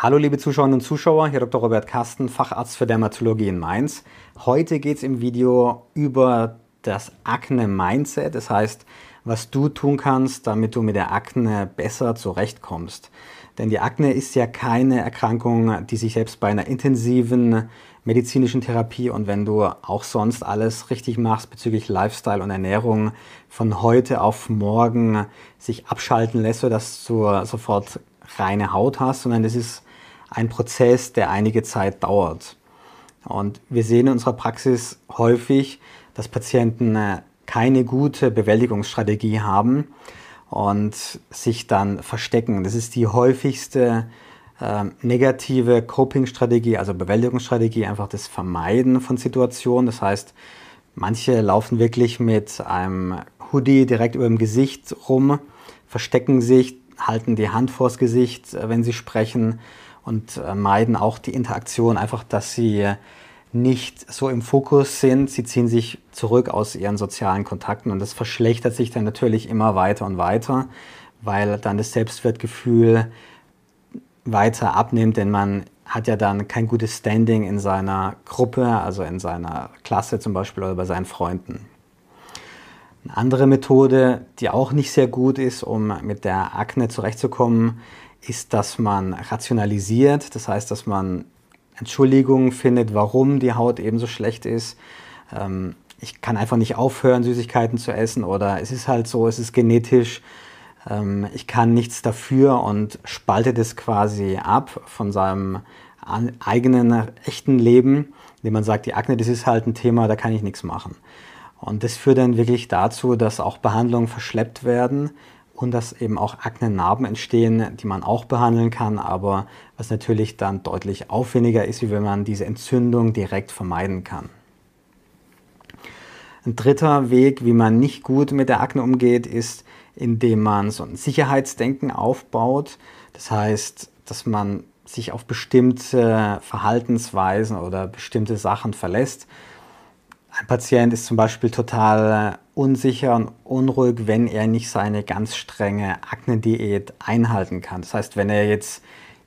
Hallo liebe Zuschauerinnen und Zuschauer, hier Dr. Robert Kasten, Facharzt für Dermatologie in Mainz. Heute geht es im Video über das Akne-Mindset, das heißt, was du tun kannst, damit du mit der Akne besser zurechtkommst. Denn die Akne ist ja keine Erkrankung, die sich selbst bei einer intensiven medizinischen Therapie und wenn du auch sonst alles richtig machst bezüglich Lifestyle und Ernährung von heute auf morgen sich abschalten lässt, sodass du sofort reine Haut hast, sondern es ist ein Prozess, der einige Zeit dauert. Und wir sehen in unserer Praxis häufig, dass Patienten äh, keine gute Bewältigungsstrategie haben und sich dann verstecken. Das ist die häufigste äh, negative Coping-Strategie, also Bewältigungsstrategie, einfach das Vermeiden von Situationen. Das heißt, manche laufen wirklich mit einem Hoodie direkt über dem Gesicht rum, verstecken sich, halten die Hand vors Gesicht, äh, wenn sie sprechen und äh, meiden auch die Interaktion, einfach, dass sie nicht so im Fokus sind. Sie ziehen sich zurück aus ihren sozialen Kontakten und das verschlechtert sich dann natürlich immer weiter und weiter, weil dann das Selbstwertgefühl weiter abnimmt, denn man hat ja dann kein gutes Standing in seiner Gruppe, also in seiner Klasse zum Beispiel oder bei seinen Freunden. Eine andere Methode, die auch nicht sehr gut ist, um mit der Akne zurechtzukommen, ist, dass man rationalisiert, das heißt, dass man Entschuldigungen findet, warum die Haut eben so schlecht ist. Ähm, ich kann einfach nicht aufhören, Süßigkeiten zu essen oder es ist halt so, es ist genetisch. Ähm, ich kann nichts dafür und spalte das quasi ab von seinem eigenen echten Leben, indem man sagt, die Akne, das ist halt ein Thema, da kann ich nichts machen. Und das führt dann wirklich dazu, dass auch Behandlungen verschleppt werden, und dass eben auch Aknenarben entstehen, die man auch behandeln kann, aber was natürlich dann deutlich aufwendiger ist, wie wenn man diese Entzündung direkt vermeiden kann. Ein dritter Weg, wie man nicht gut mit der Akne umgeht, ist, indem man so ein Sicherheitsdenken aufbaut. Das heißt, dass man sich auf bestimmte Verhaltensweisen oder bestimmte Sachen verlässt. Ein Patient ist zum Beispiel total äh, unsicher und unruhig, wenn er nicht seine ganz strenge Akne-Diät einhalten kann. Das heißt, wenn er jetzt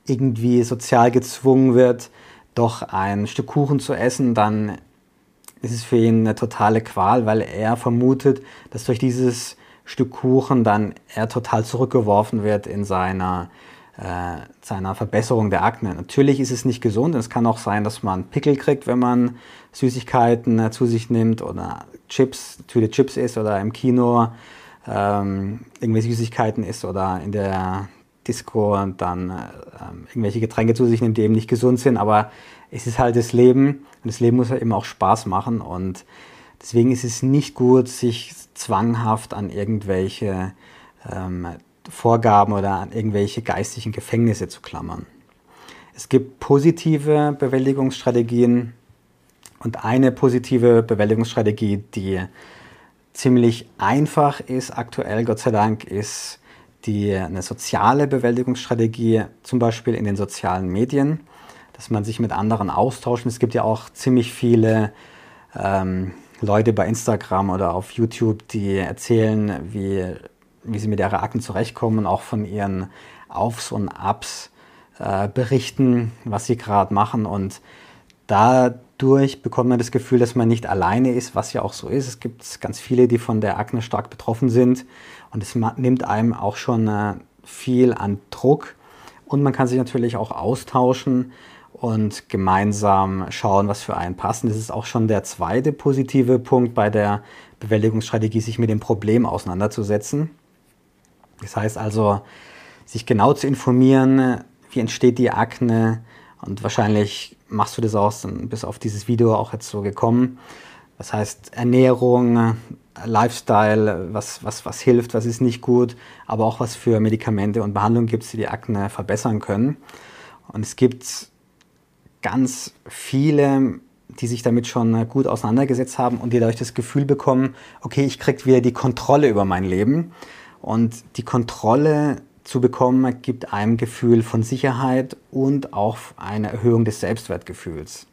irgendwie sozial gezwungen wird, doch ein Stück Kuchen zu essen, dann ist es für ihn eine totale Qual, weil er vermutet, dass durch dieses Stück Kuchen dann er total zurückgeworfen wird in seiner äh, seiner Verbesserung der Akne. Natürlich ist es nicht gesund. Es kann auch sein, dass man Pickel kriegt, wenn man Süßigkeiten äh, zu sich nimmt oder Chips, Tüte Chips isst oder im Kino ähm, irgendwelche Süßigkeiten isst oder in der Disco und dann äh, irgendwelche Getränke zu sich nimmt, die eben nicht gesund sind. Aber es ist halt das Leben und das Leben muss ja eben auch Spaß machen und deswegen ist es nicht gut, sich zwanghaft an irgendwelche ähm, Vorgaben oder an irgendwelche geistigen Gefängnisse zu klammern. Es gibt positive Bewältigungsstrategien und eine positive Bewältigungsstrategie, die ziemlich einfach ist aktuell, Gott sei Dank, ist die, eine soziale Bewältigungsstrategie, zum Beispiel in den sozialen Medien, dass man sich mit anderen austauscht. Es gibt ja auch ziemlich viele ähm, Leute bei Instagram oder auf YouTube, die erzählen, wie wie sie mit ihrer Akten zurechtkommen und auch von ihren Aufs und Abs äh, berichten, was sie gerade machen. Und dadurch bekommt man das Gefühl, dass man nicht alleine ist, was ja auch so ist. Es gibt ganz viele, die von der Akne stark betroffen sind. Und es nimmt einem auch schon äh, viel an Druck. Und man kann sich natürlich auch austauschen und gemeinsam schauen, was für einen passt. Und das ist auch schon der zweite positive Punkt bei der Bewältigungsstrategie, sich mit dem Problem auseinanderzusetzen. Das heißt also, sich genau zu informieren, wie entsteht die Akne und wahrscheinlich machst du das auch, bis auf dieses Video auch jetzt so gekommen. Das heißt Ernährung, Lifestyle, was, was, was hilft, was ist nicht gut, aber auch was für Medikamente und Behandlungen gibt es, die die Akne verbessern können. Und es gibt ganz viele, die sich damit schon gut auseinandergesetzt haben und die dadurch das Gefühl bekommen, okay, ich kriege wieder die Kontrolle über mein Leben. Und die Kontrolle zu bekommen, gibt einem Gefühl von Sicherheit und auch eine Erhöhung des Selbstwertgefühls.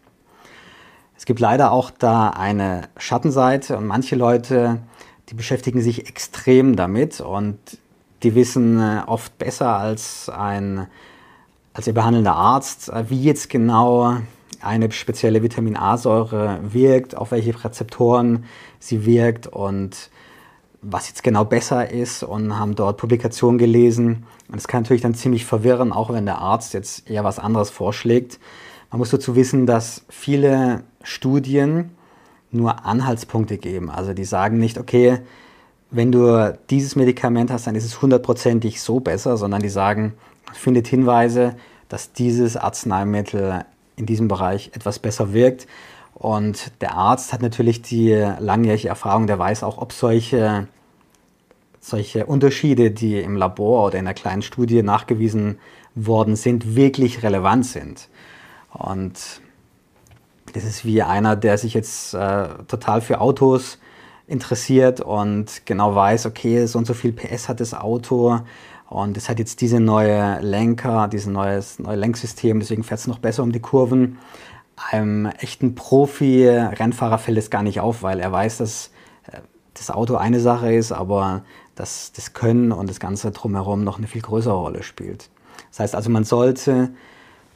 Es gibt leider auch da eine Schattenseite und manche Leute, die beschäftigen sich extrem damit und die wissen äh, oft besser als ein, als Ihr behandelnder Arzt, äh, wie jetzt genau eine spezielle Vitamin A-Säure wirkt, auf welche Rezeptoren sie wirkt und was jetzt genau besser ist und haben dort Publikationen gelesen. Und es kann natürlich dann ziemlich verwirren, auch wenn der Arzt jetzt eher was anderes vorschlägt. Man muss dazu wissen, dass viele Studien nur Anhaltspunkte geben. Also die sagen nicht, okay, wenn du dieses Medikament hast, dann ist es hundertprozentig so besser, sondern die sagen, findet Hinweise, dass dieses Arzneimittel in diesem Bereich etwas besser wirkt. Und der Arzt hat natürlich die langjährige Erfahrung, der weiß auch, ob solche, solche Unterschiede, die im Labor oder in einer kleinen Studie nachgewiesen worden sind, wirklich relevant sind. Und das ist wie einer, der sich jetzt äh, total für Autos interessiert und genau weiß, okay, so und so viel PS hat das Auto und es hat jetzt diese neue Lenker, dieses neue Lenksystem, deswegen fährt es noch besser um die Kurven. Einem echten Profi-Rennfahrer fällt es gar nicht auf, weil er weiß, dass äh, das Auto eine Sache ist, aber dass das Können und das Ganze drumherum noch eine viel größere Rolle spielt. Das heißt also, man sollte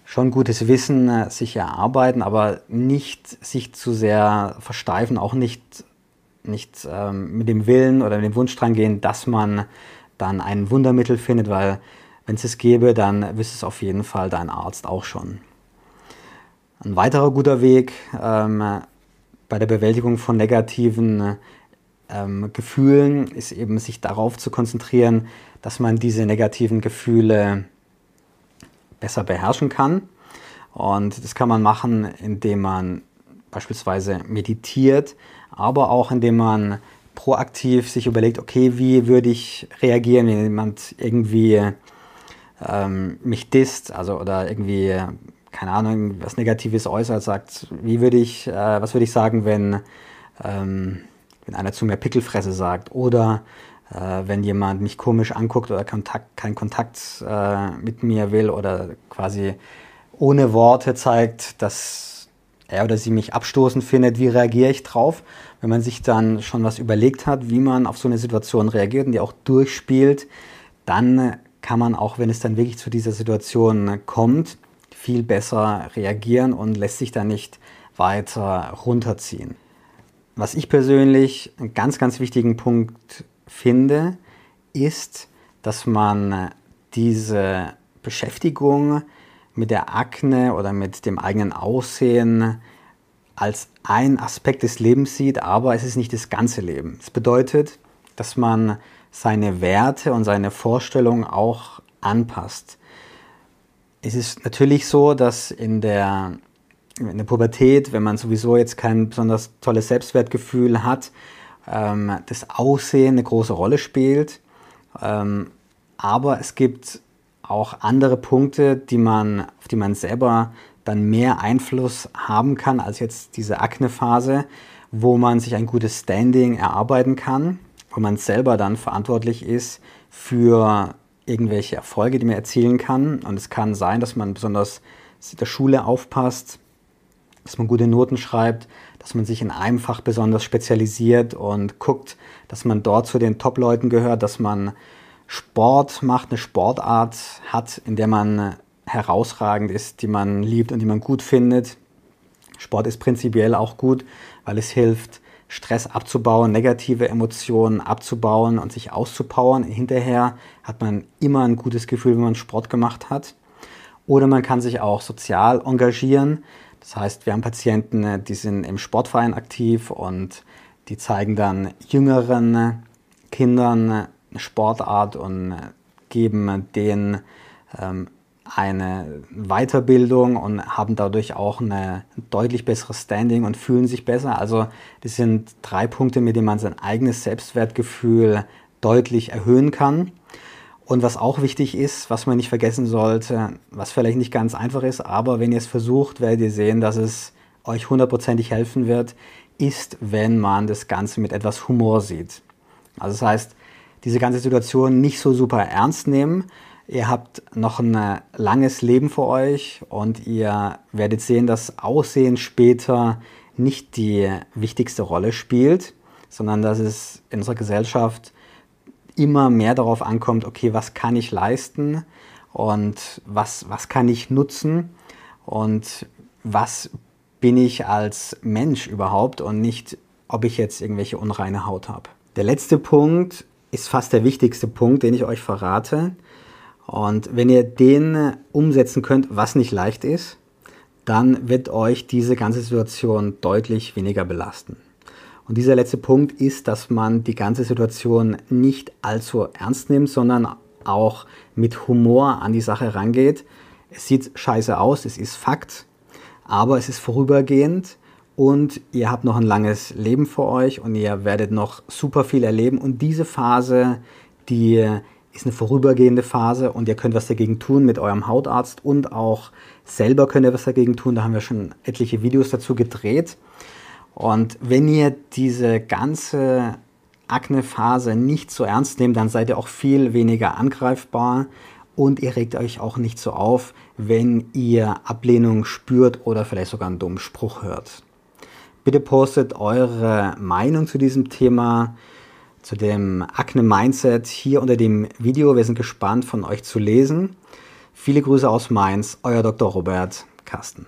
schon gutes Wissen äh, sich erarbeiten, aber nicht sich zu sehr versteifen, auch nicht, nicht ähm, mit dem Willen oder mit dem Wunsch dran gehen, dass man dann ein Wundermittel findet, weil wenn es es gäbe, dann wüsste es auf jeden Fall dein Arzt auch schon. Ein weiterer guter Weg ähm, bei der Bewältigung von negativen ähm, Gefühlen ist eben sich darauf zu konzentrieren, dass man diese negativen Gefühle besser beherrschen kann. Und das kann man machen, indem man beispielsweise meditiert, aber auch indem man proaktiv sich überlegt, okay, wie würde ich reagieren, wenn jemand irgendwie ähm, mich disst, also oder irgendwie, keine Ahnung, was Negatives äußert, sagt, wie würde ich, äh, was würde ich sagen, wenn, ähm, wenn einer zu mir Pickelfresse sagt oder äh, wenn jemand mich komisch anguckt oder Kontakt, keinen Kontakt äh, mit mir will oder quasi ohne Worte zeigt, dass er oder sie mich abstoßend findet, wie reagiere ich drauf? Wenn man sich dann schon was überlegt hat, wie man auf so eine Situation reagiert und die auch durchspielt, dann kann man auch, wenn es dann wirklich zu dieser Situation kommt, viel besser reagieren und lässt sich dann nicht weiter runterziehen. Was ich persönlich einen ganz, ganz wichtigen Punkt finde, ist, dass man diese Beschäftigung mit der Akne oder mit dem eigenen Aussehen als ein Aspekt des Lebens sieht, aber es ist nicht das ganze Leben. Das bedeutet, dass man seine Werte und seine Vorstellungen auch anpasst. Es ist natürlich so, dass in der, in der Pubertät, wenn man sowieso jetzt kein besonders tolles Selbstwertgefühl hat, ähm, das Aussehen eine große Rolle spielt. Ähm, aber es gibt auch andere Punkte, die man, auf die man selber dann mehr Einfluss haben kann als jetzt diese Akne-Phase, wo man sich ein gutes Standing erarbeiten kann, wo man selber dann verantwortlich ist für irgendwelche Erfolge, die man erzielen kann. Und es kann sein, dass man besonders in der Schule aufpasst, dass man gute Noten schreibt, dass man sich in einem Fach besonders spezialisiert und guckt, dass man dort zu den Top-Leuten gehört, dass man Sport macht, eine Sportart hat, in der man herausragend ist, die man liebt und die man gut findet. Sport ist prinzipiell auch gut, weil es hilft, Stress abzubauen, negative Emotionen abzubauen und sich auszupowern. Hinterher hat man immer ein gutes Gefühl, wenn man Sport gemacht hat. Oder man kann sich auch sozial engagieren. Das heißt, wir haben Patienten, die sind im Sportverein aktiv und die zeigen dann jüngeren Kindern eine Sportart und geben denen ähm, eine Weiterbildung und haben dadurch auch ein deutlich besseres Standing und fühlen sich besser. Also das sind drei Punkte, mit denen man sein eigenes Selbstwertgefühl deutlich erhöhen kann. Und was auch wichtig ist, was man nicht vergessen sollte, was vielleicht nicht ganz einfach ist, aber wenn ihr es versucht, werdet ihr sehen, dass es euch hundertprozentig helfen wird, ist, wenn man das Ganze mit etwas Humor sieht. Also das heißt, diese ganze Situation nicht so super ernst nehmen. Ihr habt noch ein langes Leben vor euch und ihr werdet sehen, dass Aussehen später nicht die wichtigste Rolle spielt, sondern dass es in unserer Gesellschaft immer mehr darauf ankommt, okay, was kann ich leisten und was, was kann ich nutzen und was bin ich als Mensch überhaupt und nicht, ob ich jetzt irgendwelche unreine Haut habe. Der letzte Punkt ist fast der wichtigste Punkt, den ich euch verrate. Und wenn ihr den umsetzen könnt, was nicht leicht ist, dann wird euch diese ganze Situation deutlich weniger belasten. Und dieser letzte Punkt ist, dass man die ganze Situation nicht allzu ernst nimmt, sondern auch mit Humor an die Sache rangeht. Es sieht scheiße aus, es ist Fakt, aber es ist vorübergehend und ihr habt noch ein langes Leben vor euch und ihr werdet noch super viel erleben. Und diese Phase, die ist eine vorübergehende Phase und ihr könnt was dagegen tun mit eurem Hautarzt und auch selber könnt ihr was dagegen tun. Da haben wir schon etliche Videos dazu gedreht. Und wenn ihr diese ganze Aknephase nicht so ernst nehmt, dann seid ihr auch viel weniger angreifbar und ihr regt euch auch nicht so auf, wenn ihr Ablehnung spürt oder vielleicht sogar einen dummen Spruch hört. Bitte postet eure Meinung zu diesem Thema, zu dem Akne-Mindset hier unter dem Video. Wir sind gespannt von euch zu lesen. Viele Grüße aus Mainz, euer Dr. Robert Carsten.